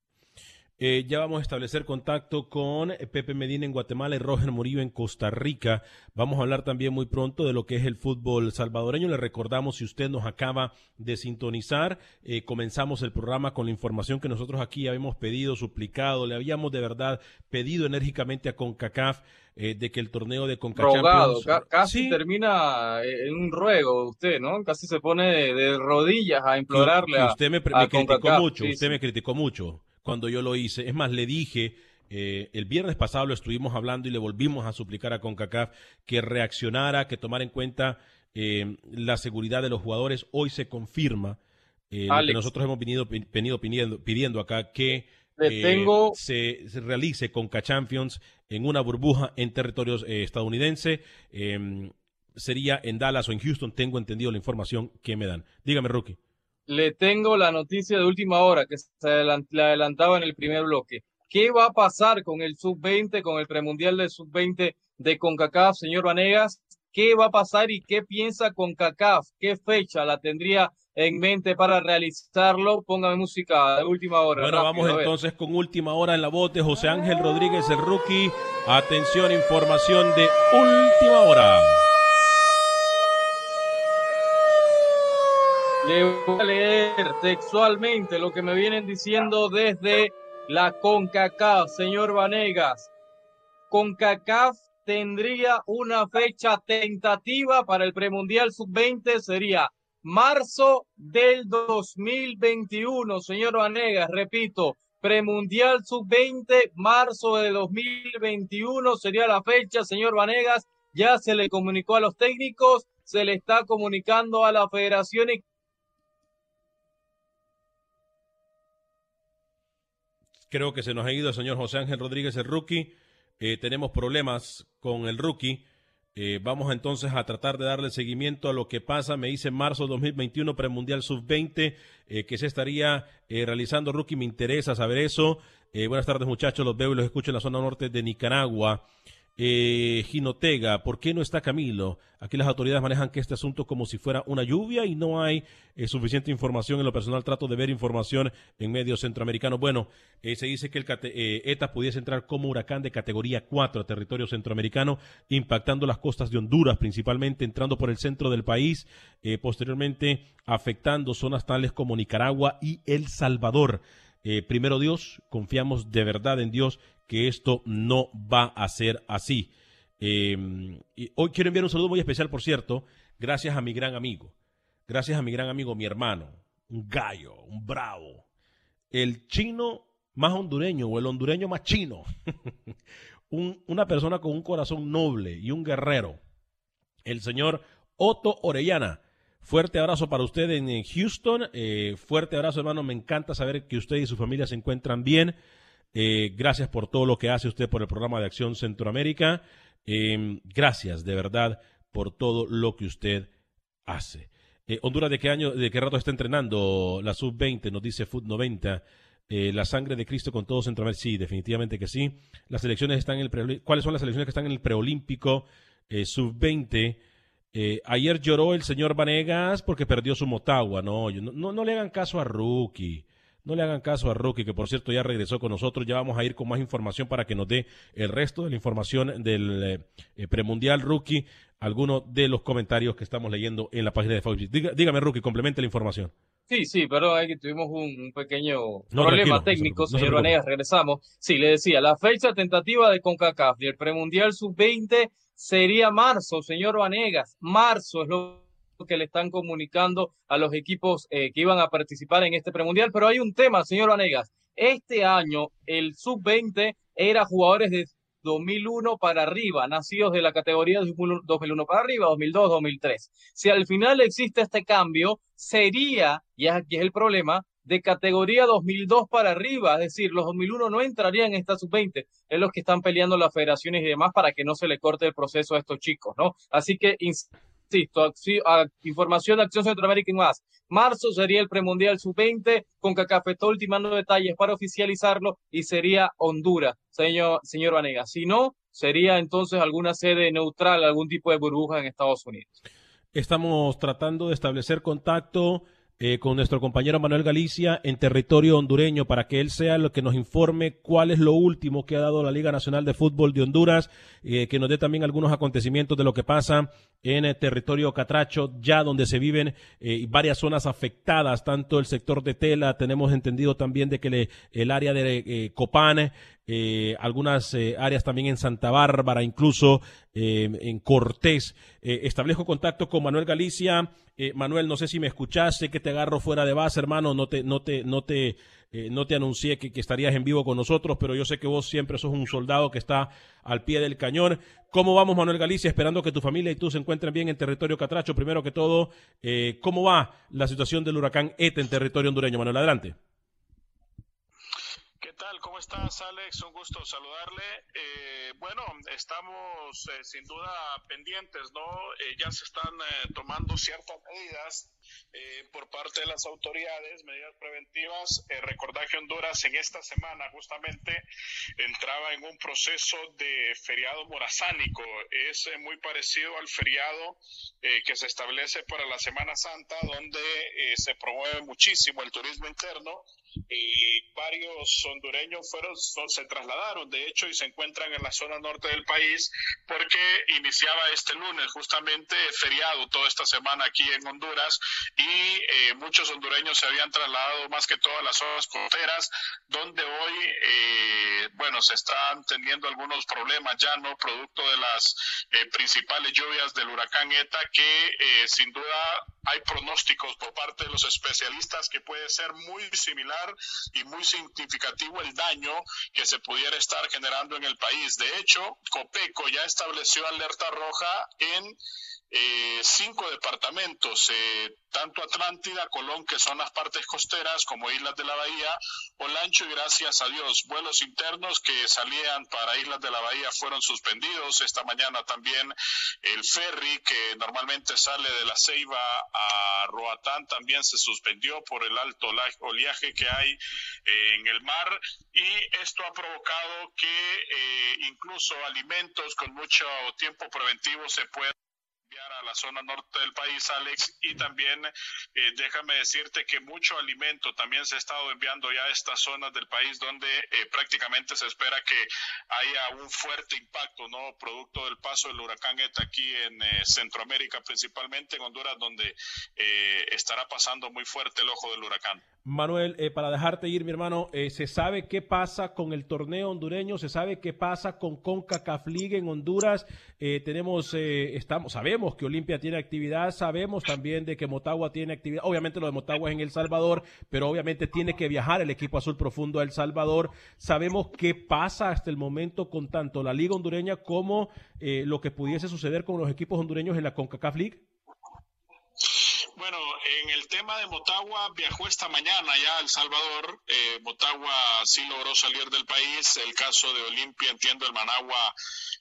[SPEAKER 1] Eh, ya vamos a establecer contacto con Pepe Medina en Guatemala y Roger Murillo en Costa Rica. Vamos a hablar también muy pronto de lo que es el fútbol salvadoreño. Le recordamos, si usted nos acaba de sintonizar, eh, comenzamos el programa con la información que nosotros aquí habíamos pedido, suplicado, le habíamos de verdad pedido enérgicamente a CONCACAF eh, de que el torneo de CONCACAF
[SPEAKER 2] casi termina en un ruego usted, ¿no? Casi se pone de, rodillas a implorarle
[SPEAKER 1] usted me, criticó mucho, usted me criticó mucho cuando yo lo hice. Es más, le dije, eh, el viernes pasado lo estuvimos hablando y le volvimos a suplicar a CONCACAF que reaccionara, que tomara en cuenta eh, la seguridad de los jugadores. Hoy se confirma eh, lo que nosotros hemos venido, venido pidiendo, pidiendo acá, que se, realice CONCA Champions en una burbuja en territorios estadounidense. Em, sería en Dallas o en Houston, tengo entendido la información que me dan. Dígame, Rookie
[SPEAKER 2] le tengo la noticia de última hora que se adelantaba en el primer bloque. ¿Qué va a pasar con el sub-20, con el premundial del sub-20 de CONCACAF, señor Vanegas? ¿Qué va a pasar y qué piensa CONCACAF? ¿Qué fecha la tendría en mente para realizarlo? Póngame música de última hora.
[SPEAKER 1] Bueno, vamos entonces con última hora en la voz de José Ángel Rodríguez, el rookie. Atención, información de última hora.
[SPEAKER 2] Le voy a leer textualmente lo que me vienen diciendo desde la CONCACAF, señor Vanegas. CONCACAF tendría una fecha tentativa para el premundial sub-20, sería marzo del 2021, señor Vanegas, repito, premundial sub-20, marzo de 2021 sería la fecha, señor Vanegas, ya se le comunicó a los técnicos, se le está comunicando a la federación y
[SPEAKER 1] Creo que se nos ha ido el señor José Ángel Rodríguez, el rookie. Eh, tenemos problemas con el rookie. Eh, vamos entonces a tratar de darle seguimiento a lo que pasa. Me dice marzo 2021, premundial sub-20, eh, que se estaría realizando. Rookie, me interesa saber eso. buenas tardes, muchachos. Los veo y los escucho en la zona norte de Nicaragua. Eh, Ginotega, ¿por qué no está Camilo? Aquí las autoridades manejan que este asunto como si fuera una lluvia y no hay eh, suficiente información. En lo personal trato de ver información en medios centroamericanos. Bueno, eh, se dice que el eh, ETA pudiese entrar como huracán de categoría 4 a territorio centroamericano, impactando las costas de Honduras principalmente, entrando por el centro del país, posteriormente afectando zonas tales como Nicaragua y El Salvador. primero Dios, confiamos de verdad en Dios que esto no va a ser así. Em, hoy quiero enviar un saludo muy especial, por cierto, gracias a mi gran amigo, gracias a mi gran amigo, mi hermano, un gallo, un bravo, el chino más hondureño o el hondureño más chino, una persona con un corazón noble y un guerrero, el señor Otto Orellana. Fuerte abrazo para usted en Houston. Eh, fuerte abrazo, hermano. Me encanta saber que usted y su familia se encuentran bien. Eh, gracias por todo lo que hace usted por el programa de Acción Centroamérica. Eh, gracias, de verdad, por todo lo que usted hace. Eh, Honduras, ¿de qué año, de qué rato está entrenando la sub-20? Nos dice Food 90. la sangre de Cristo con todo Centroamérica. Sí, definitivamente que sí. Las selecciones están en el ¿Cuáles son las selecciones que están en el preolímpico sub-20? ayer lloró el señor Vanegas porque perdió su Motagua. No, no le hagan caso a Rookie. No le hagan caso a Rocky, que por cierto ya regresó con nosotros. Ya vamos a ir con más información para que nos dé el resto de la información del eh, premundial Rookie, algunos de los comentarios que estamos leyendo en la página de Fox. dígame, Rookie, complemente la información.
[SPEAKER 2] Sí, sí, pero que tuvimos un, pequeño problema técnico, señor Vanegas, regresamos. Sí, le decía, la fecha tentativa de CONCACAF del premundial sub-20 sería marzo, señor Vanegas. Marzo es lo que le están comunicando a los equipos eh, que iban a participar en este premundial. Pero hay un tema, señor Vanegas. Este año el sub-20 era jugadores de 2001 para arriba, nacidos de la categoría de 2001 para arriba, 2002, 2003. Si al final existe este cambio, sería, y aquí es el problema, de categoría 2002 para arriba, es decir, los 2001 no entrarían en esta sub-20, es los que están peleando las federaciones y demás para que no se le corte el proceso a estos chicos, ¿no? Así que, insisto, información de Acción Centroamérica y más. Marzo sería el premundial sub-20, con Cacafetó ultimando detalles para oficializarlo y sería Honduras, señor, señor Vanega. Si no, sería entonces alguna sede neutral, algún tipo de burbuja en Estados Unidos.
[SPEAKER 1] Estamos tratando de establecer contacto eh, con nuestro compañero Manuel Galicia en territorio hondureño para que él sea el que nos informe cuál es lo último que ha dado la Liga Nacional de Fútbol de Honduras, eh, que nos dé también algunos acontecimientos de lo que pasa en el territorio Catracho, ya donde se viven eh, varias zonas afectadas, tanto el sector de Tela, tenemos entendido también de que el área de Copán, algunas áreas también en Santa Bárbara, incluso en Cortés. establezco contacto con Manuel Galicia eh, Manuel, no sé si me escuchaste, que te agarro fuera de base, hermano, no te, no te, no te, eh, no te anuncié que, estarías en vivo con nosotros, pero yo sé que vos siempre sos un soldado que está al pie del cañón. ¿Cómo vamos, Manuel Galicia? Esperando que tu familia y tú se encuentren bien en territorio catracho. Primero que todo, eh, ¿cómo va la situación del huracán ETA en territorio hondureño? Manuel, adelante.
[SPEAKER 8] ¿Qué tal? ¿Cómo estás, Alex? Un gusto saludarle. Eh, bueno, estamos eh, sin duda pendientes, ¿no? Eh, ya se están tomando ciertas medidas por parte de las autoridades, medidas preventivas. recordad que Honduras en esta semana justamente entraba en un proceso de feriado morazánico. Es muy parecido al feriado que se establece para la Semana Santa, donde se promueve muchísimo el turismo interno y varios hondureños fueron, se trasladaron, de hecho, y se encuentran en la zona norte del país porque iniciaba este lunes justamente feriado toda esta semana aquí en Honduras y eh, muchos hondureños se habían trasladado más que todas las zonas costeras donde hoy, eh, bueno, se están teniendo algunos problemas ya, ¿no? Producto de las eh, principales lluvias del huracán ETA que sin duda hay pronósticos por parte de los especialistas que puede ser muy similar y muy significativo el daño que se pudiera estar generando en el país. De hecho, Copeco ya estableció alerta roja en eh, cinco departamentos, eh, tanto Atlántida, Colón, que son las partes costeras, como Islas de la Bahía, Olancho y gracias a Dios, vuelos internos que salían para Islas de la Bahía fueron suspendidos. Esta mañana también el ferry que normalmente sale de la Ceiba a Roatán también se suspendió por el alto oleaje que hay eh, en el mar y esto ha provocado que incluso alimentos con mucho tiempo preventivo se puedan a la zona norte del país, Alex, y también eh, déjame decirte que mucho alimento también se ha estado enviando ya a estas zonas del país donde eh, prácticamente se espera que haya un fuerte impacto, ¿no? Producto del paso del huracán ETA aquí en eh, Centroamérica, principalmente en Honduras, donde estará pasando muy fuerte el ojo del huracán.
[SPEAKER 1] Manuel, para dejarte ir, mi hermano, ¿se sabe qué pasa con el torneo hondureño? ¿Se sabe qué pasa con CONCACAF League en Honduras? tenemos, estamos, sabemos que Olimpia tiene actividad, sabemos también de que Motagua tiene actividad, obviamente lo de Motagua es en El Salvador, pero obviamente tiene que viajar el equipo azul profundo a El Salvador. Sabemos qué pasa hasta el momento con tanto la Liga Hondureña como eh, lo que pudiese suceder con los equipos hondureños en la CONCACAF League.
[SPEAKER 8] Bueno, en el tema de Motagua viajó esta mañana ya a El Salvador. Eh, Motagua sí logró salir del país. El caso de Olimpia, entiendo, el Managua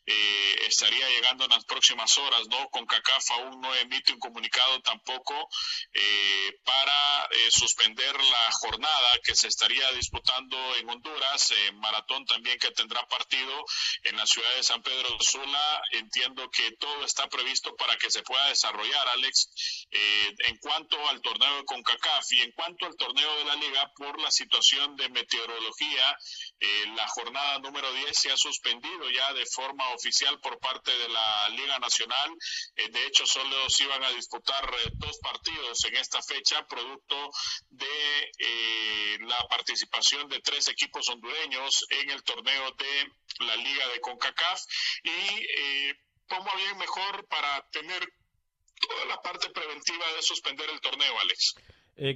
[SPEAKER 8] eh, estaría llegando en las próximas horas, ¿no? Con CACAF aún no emite un comunicado tampoco eh, para eh, suspender la jornada que se estaría disputando en Honduras, en Maratón también que tendrá partido en la ciudad de San Pedro Sula. Entiendo que todo está previsto para que se pueda desarrollar, Alex, en cuanto al torneo de CONCACAF y en cuanto al torneo de la liga por la situación de meteorología, la jornada número 10 se ha suspendido ya de forma oficial por parte de la Liga Nacional. Eh, de hecho, solo se iban a disputar eh, dos partidos en esta fecha, producto de eh, la participación de tres equipos hondureños en el torneo de la Liga de CONCACAF. Y cómo bien mejor para tener toda la parte preventiva de suspender el torneo, Alex.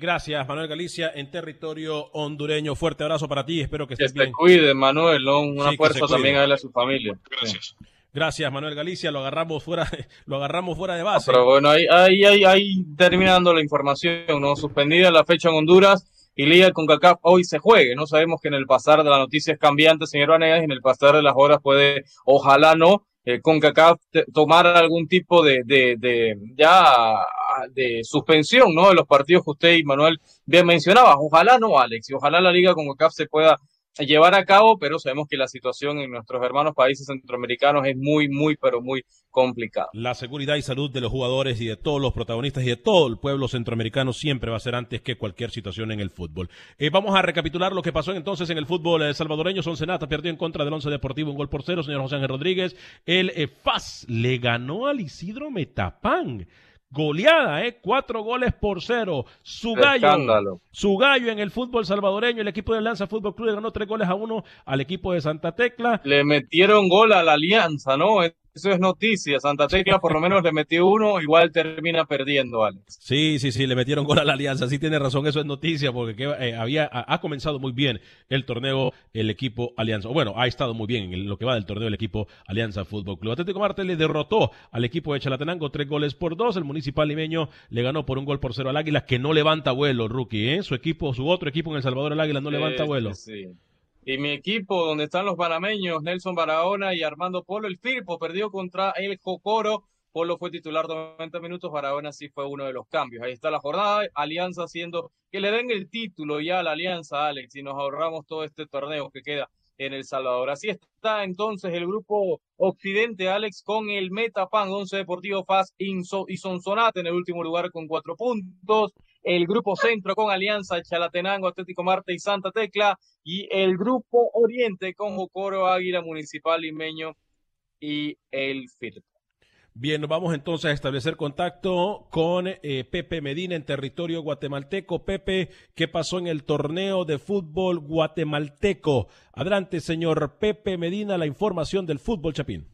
[SPEAKER 1] gracias, Manuel Galicia, en territorio hondureño. Fuerte abrazo para ti, espero que estés que
[SPEAKER 2] bien. cuide, Manuel, una fuerza también a él y a su familia.
[SPEAKER 8] Gracias.
[SPEAKER 1] Gracias, Manuel Galicia. Lo agarramos fuera, lo agarramos fuera de base.
[SPEAKER 2] pero bueno, ahí, ahí, ahí, terminando la información, ¿no? Suspendida la fecha en Honduras. y Liga con CACAF hoy se juegue. No sabemos que en el pasar de la noticia es cambiante, señor Vanegas, y en el pasar de las horas puede, ojalá no, eh, con CACAF tomar algún tipo de, de, de, ya de suspensión, ¿no? De los partidos que usted y Manuel bien mencionaba. Ojalá no, Alex, y ojalá la liga con CACAF se pueda llevar a cabo, pero sabemos que la situación en nuestros hermanos países centroamericanos es muy, muy, pero muy complicada.
[SPEAKER 1] La seguridad y salud de los jugadores y de todos los protagonistas y de todo el pueblo centroamericano siempre va a ser antes que cualquier situación en el fútbol. Eh, vamos a recapitular lo que pasó entonces en el fútbol eh, salvadoreño. Sonsenata perdió en contra del Once Deportivo un gol por cero, señor José Ángel Rodríguez. El eh, FAS le ganó al Isidro Metapán. Goleada, ¿eh? Cuatro goles por cero. Su gallo, su gallo en el fútbol salvadoreño, el equipo de Alianza Fútbol Club le ganó tres goles a uno al equipo de Santa Tecla.
[SPEAKER 2] Le metieron gol a la Alianza, ¿no? Eso es noticia. Santa Tecla por lo menos le metió uno, igual termina perdiendo, Alex.
[SPEAKER 1] Sí, sí, sí, le metieron gol a la Alianza. Sí tiene razón, eso es noticia porque eh, había, ha, comenzado muy bien el torneo el equipo Alianza. Bueno, ha estado muy bien en lo que va del torneo el equipo Alianza Fútbol Club. Atlético Marte le derrotó al equipo de Chalatenango tres goles por dos. El municipal limeño le ganó por un gol por cero al Águila que no levanta vuelo, rookie. ¿eh? Su equipo, su otro equipo en El Salvador, el Águila, no levanta vuelo.
[SPEAKER 2] Sí. Y mi equipo, donde están los panameños, Nelson Barahona y Armando Polo, el Firpo perdió contra el Cocoro. Polo fue titular 90 minutos, Barahona sí fue uno de los cambios. Ahí está la jornada, Alianza haciendo que le den el título ya a la Alianza, Alex, y nos ahorramos todo este torneo que queda en El Salvador. Así está entonces el grupo Occidente, Alex, con el Metapan, Once Deportivo Faz y Sonsonate en el último lugar con cuatro puntos el grupo Centro con Alianza, Chalatenango, Atlético Marte y Santa Tecla, y el grupo Oriente con Jocoro, Águila Municipal, Limeño y el FIRP.
[SPEAKER 1] Bien, nos vamos entonces a establecer contacto con eh, Pepe Medina en territorio guatemalteco. Pepe, ¿qué pasó en el torneo de fútbol guatemalteco? Adelante, señor Pepe Medina, la información del fútbol chapín.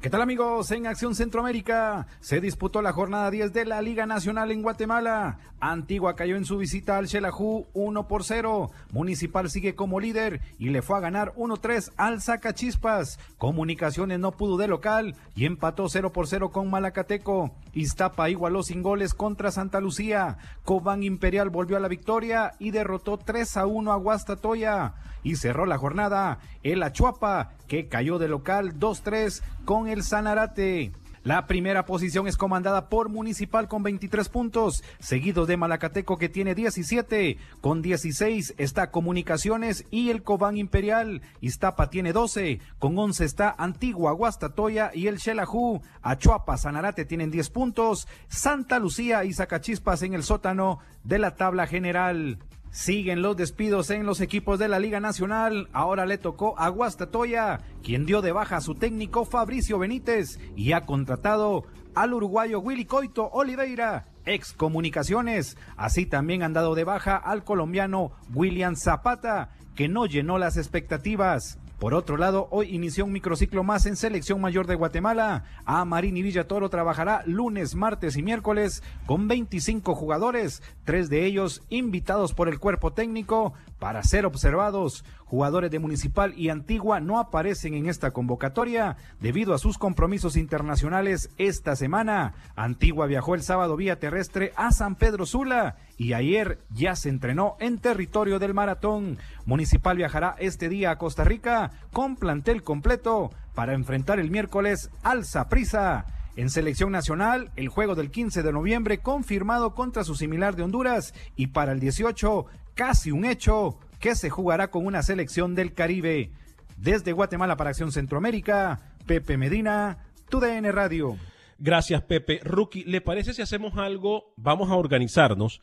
[SPEAKER 9] ¿Qué tal amigos? En Acción Centroamérica se disputó la jornada 10 de la Liga Nacional en Guatemala. Antigua cayó en su visita al Xelajú 1 por 0. Municipal sigue como líder y le fue a ganar 1-3 al Zacachispas. Comunicaciones no pudo de local y empató 0 por 0 con Malacateco. Iztapa igualó sin goles contra Santa Lucía. Cobán Imperial volvió a la victoria y derrotó 3 a 1 a Guastatoya. Y cerró la jornada el Achuapa, que cayó de local 2-3 con el Sanarate. La primera posición es comandada por Municipal con 23 puntos, seguido de Malacateco que tiene 17. Con 16 está Comunicaciones y el Cobán Imperial. Iztapa tiene 12. Con 11 está Antigua, Guastatoya y el Xelajú. Achuapa, Sanarate tienen 10 puntos. Santa Lucía y Zacachispas en el sótano de la tabla general. Siguen los despidos en los equipos de la Liga Nacional. Ahora le tocó a Guastatoya, quien dio de baja a su técnico Fabricio Benítez y ha contratado al uruguayo Willy Coito Oliveira, ex comunicaciones. Así también han dado de baja al colombiano William Zapata, que no llenó las expectativas. Por otro lado, hoy inició un microciclo más en Selección Mayor de Guatemala. A Marín y Villatoro trabajará lunes, martes y miércoles con 25 jugadores, tres de ellos invitados por el cuerpo técnico para ser observados. Jugadores de Municipal y Antigua no aparecen en esta convocatoria debido a sus compromisos internacionales esta semana. Antigua viajó el sábado vía terrestre a San Pedro Sula y ayer ya se entrenó en territorio del maratón. Municipal viajará este día a Costa Rica con plantel completo para enfrentar el miércoles al Saprissa. En selección nacional, el juego del 15 de noviembre confirmado contra su similar de Honduras y para el 18 casi un hecho que se jugará con una selección del Caribe. Desde Guatemala para Acción Centroamérica, Pepe Medina, TUDN Radio.
[SPEAKER 1] Gracias, Pepe. Rookie, ¿le parece si hacemos algo? Vamos a organizarnos.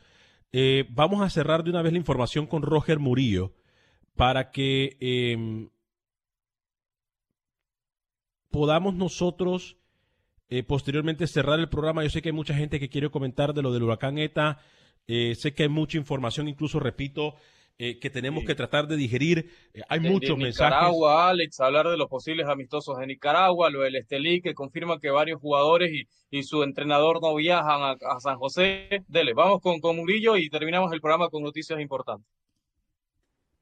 [SPEAKER 1] Eh, vamos a cerrar de una vez la información con Roger Murillo para que em, podamos nosotros eh, posteriormente cerrar el programa. Yo sé que hay mucha gente que quiere comentar de lo del huracán ETA. Eh, sé que hay mucha información, incluso repito, eh, que tenemos que tratar de digerir. hay muchos mensajes.
[SPEAKER 2] Nicaragua, Alex, hablar de los posibles amistosos de Nicaragua, lo del Estelí, que confirma que varios jugadores y, y su entrenador no viajan a, San José. Dele, vamos con, con Murillo y terminamos el programa con noticias importantes.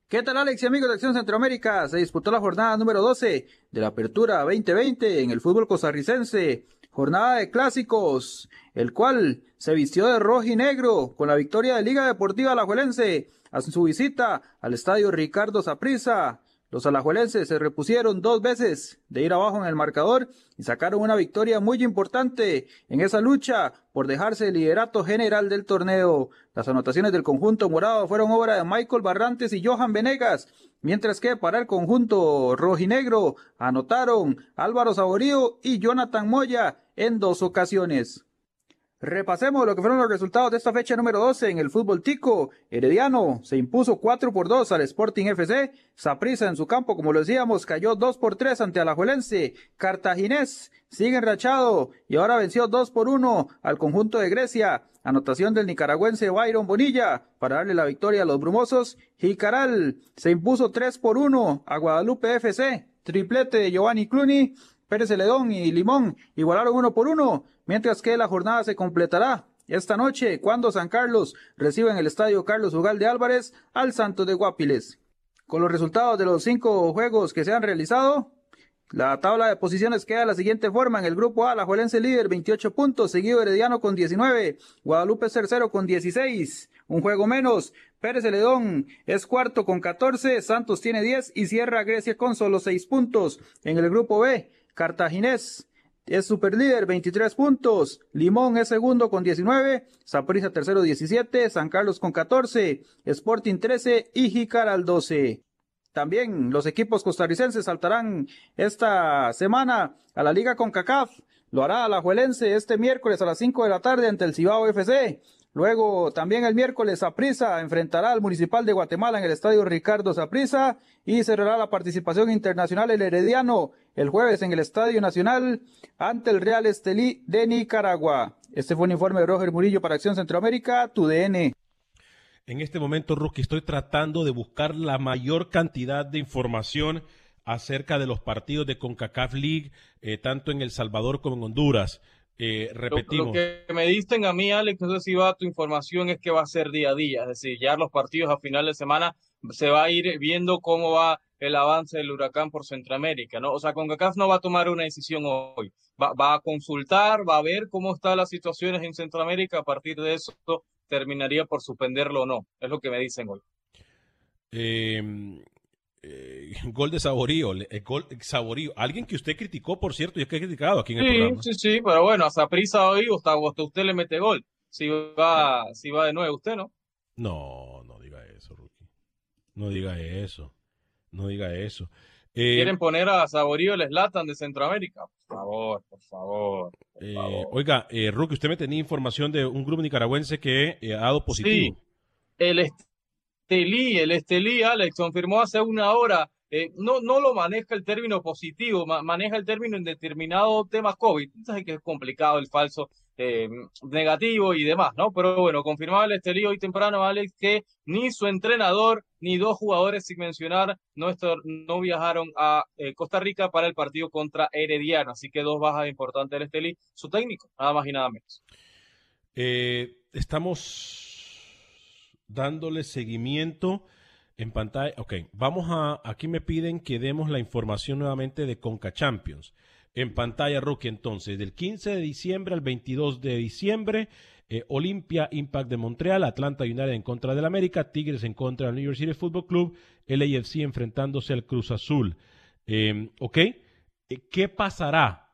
[SPEAKER 10] ¿Qué tal Alex y amigos de Acción Centroamérica? Se disputó la jornada número 12 de la Apertura 2020 en el fútbol costarricense. Jornada de clásicos, el cual se vistió de rojo y negro con la victoria de Liga Deportiva Alajuelense a su visita al estadio Ricardo Saprissa. Los alajuelenses se repusieron dos veces de ir abajo en el marcador y sacaron una victoria muy importante en esa lucha por dejarse el liderato general del torneo. Las anotaciones del conjunto morado fueron obra de Michael Barrantes y Johan Venegas, mientras que para el conjunto rojinegro anotaron Álvaro Saborío y Jonathan Moya en dos ocasiones. Repasemos lo que fueron los resultados de esta fecha número 12 en el fútbol tico. Herediano se impuso 4 por 2 al Sporting FC. Saprissa en su campo, como lo decíamos, cayó 2 por 3 ante Alajuelense. Cartaginés sigue enrachado y ahora venció 2 por 1 al conjunto de Grecia. Anotación del nicaragüense Byron Bonilla para darle la victoria a los brumosos. Jicaral se impuso 3 por 1 a Guadalupe FC. Triplete de Giovanni Cluny. Pérez Celedón y Limón igualaron uno por uno mientras que la jornada se completará esta noche cuando San Carlos reciba en el estadio Carlos Ugalde Álvarez al Santos de Guapiles. Con los resultados de los cinco juegos que se han realizado, la tabla de posiciones queda de la siguiente forma. En el grupo A, la Juelense líder, 28 puntos, seguido Herediano con 19, Guadalupe tercero con 16, un juego menos. Pérez Celedón es cuarto con 14, Santos tiene 10 y cierra Grecia con solo 6 puntos. En el grupo B, Cartaginés es superlíder, 23 puntos. Limón es segundo con 19. Saprissa tercero, 17. San Carlos con 14. Sporting 13 y Jicaral 12. También los equipos costarricenses saltarán esta semana a la Liga CONCACAF. Lo hará la Juelense este miércoles a las 5 de la tarde ante el Cibao FC. Luego, también el miércoles, Saprissa enfrentará al Municipal de Guatemala en el Estadio Ricardo Saprissa y cerrará la participación internacional el Herediano el jueves en el Estadio Nacional ante el Real Estelí de Nicaragua. Este fue un informe de Roger Murillo para Acción Centroamérica, tu DN.
[SPEAKER 1] En este momento, Rookie, estoy tratando de buscar la mayor cantidad de información acerca de los partidos de CONCACAF League, eh, tanto en El Salvador como en Honduras. Eh, repetimos.
[SPEAKER 2] Lo, que me dicen a mí, Alex, no sé si va tu información, es que va a ser día a día, es decir, ya los partidos a final de semana se va a ir viendo cómo va el avance del huracán por Centroamérica, ¿no? O sea, CONCACAF no va a tomar una decisión hoy, va, va, a consultar, va a ver cómo están las situaciones en Centroamérica, a partir de eso terminaría por suspenderlo o no, es lo que me dicen hoy.
[SPEAKER 1] Eh, eh, gol de Saborío, eh, gol Saborío, alguien que usted criticó, por cierto, y es que ha criticado aquí en el
[SPEAKER 2] sí,
[SPEAKER 1] programa.
[SPEAKER 2] Sí, sí, pero bueno, a prisa hoy, hasta, usted le mete gol. Si va, si va de nuevo, usted no.
[SPEAKER 1] No, no diga eso, Rookie. No diga eso. No diga eso. Eh,
[SPEAKER 2] ¿Quieren poner a Saborío el Slatan de Centroamérica? Por favor, por favor.
[SPEAKER 1] eh, Oiga, eh, Rookie, usted me tenía información de un grupo nicaragüense que ha dado positivo.
[SPEAKER 2] Sí, el Estelí, el Estelí, Alex, confirmó hace una hora, eh, no, no lo maneja el término positivo, ma maneja el término indeterminado tema COVID. Sabes que es complicado el falso eh, negativo y demás, ¿no? Pero bueno, confirmaba el Estelí hoy temprano, Alex, que ni su entrenador ni dos jugadores, sin mencionar, no, no viajaron a eh, Costa Rica para el partido contra Herediano. Así que dos bajas importantes del Estelí, su técnico, nada más y nada menos.
[SPEAKER 1] estamos dándole seguimiento en pantalla. Ok, vamos a. Aquí me piden que demos la información nuevamente de Conca Champions. En pantalla, Rookie, entonces, del 15 de diciembre al 22 de diciembre, eh, Olimpia Impact de Montreal, Atlanta United en contra del América, Tigres en contra del New York City Football Club, LAFC enfrentándose al Cruz Azul. Eh, ok, eh, ¿qué pasará?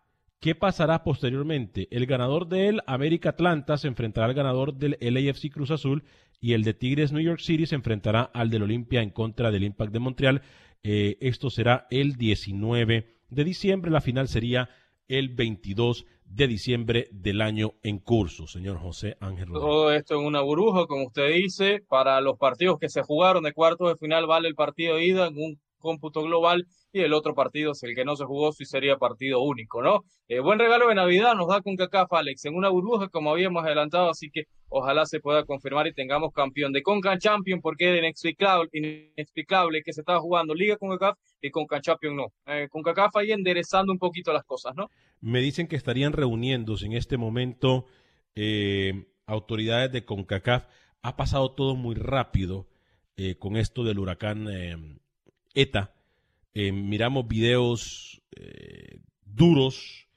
[SPEAKER 1] ¿Qué pasará posteriormente? El ganador del América Atlanta se enfrentará al ganador del LAFC Cruz Azul y el de Tigres New York City se enfrentará al del Olimpia en contra del Impact de Montreal. Eh, esto será el 19 de diciembre. La final sería el 22 de diciembre del año en curso, señor José Ángel Rodríguez.
[SPEAKER 2] Todo esto en una burbuja, como usted dice, para los partidos que se jugaron de cuartos de final vale el partido de ida en un cómputo global y el otro partido es el que no se jugó, si sería partido único, ¿no? Eh, buen regalo de Navidad nos da con CACAF, Alex, en una burbuja, como habíamos adelantado, así que ojalá se pueda confirmar y tengamos campeón de Conca Champion, porque era inexplicable, inexplicable que se estaba jugando Liga con CACAF y Conca Champion no. Eh, con CACAF ahí enderezando un poquito las cosas, ¿no?
[SPEAKER 1] Me dicen que estarían reuniéndose en este momento eh, autoridades de CONCACAF. Ha pasado todo muy rápido eh, con esto del huracán eh, ETA miramos videos duros,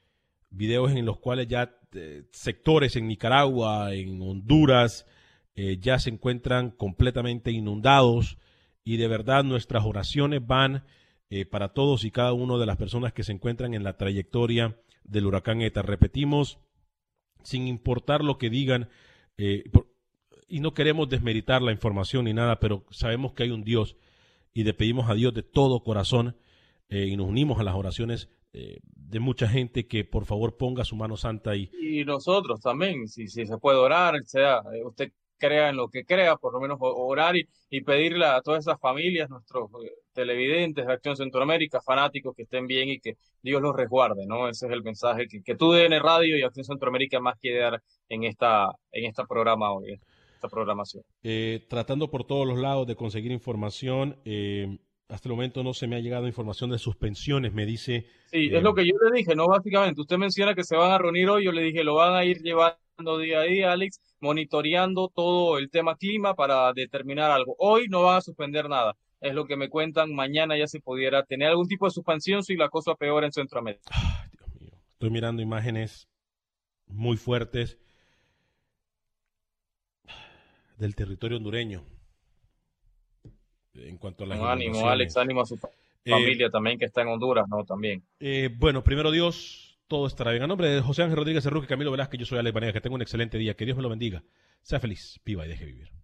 [SPEAKER 1] videos en los cuales ya eh, sectores en Nicaragua, en Honduras, eh, ya se encuentran completamente inundados y de verdad nuestras oraciones van eh, para todos y cada una de las personas que se encuentran en la trayectoria del huracán ETA. Repetimos, sin importar lo que digan, y no queremos desmeritar la información ni nada, pero sabemos que hay un Dios y le pedimos a Dios de todo corazón y nos unimos a las oraciones de mucha gente que por favor ponga su mano santa y...
[SPEAKER 2] Y nosotros también, si, si se puede orar, sea, usted crea en lo que crea, por lo menos orar y, pedirle a todas esas familias, nuestros eh, televidentes de Acción Centroamérica, fanáticos, que estén bien y que Dios los resguarde, ¿no? Ese es el mensaje que, que tú DN Radio y Acción Centroamérica más quiere dar en esta, en esta programa hoy, esta programación.
[SPEAKER 1] Eh, tratando por todos los lados de conseguir información, eh, hasta el momento no se me ha llegado información de suspensiones, me dice.
[SPEAKER 2] Sí, es lo que yo le dije, ¿no? Básicamente, usted menciona que se van a reunir hoy, yo le dije, lo van a ir llevando día a día, Alex, monitoreando todo el tema clima para determinar algo. Hoy no van a suspender nada, es lo que me cuentan. Mañana ya se pudiera tener algún tipo de suspensión si la cosa peor en Centroamérica.
[SPEAKER 1] Dios mío. Estoy mirando imágenes muy fuertes del territorio hondureño. En cuanto a la
[SPEAKER 2] ánimo, Alex, ánimo a su eh, familia también que está en Honduras, ¿no? También.
[SPEAKER 1] Eh, bueno, primero Dios, todo estará bien. A nombre de José Ángel Rodríguez Cerruque, Camilo Velázquez, yo soy Alex Vanega, que tenga un excelente día, que Dios me lo bendiga. Sea feliz, viva y deje vivir.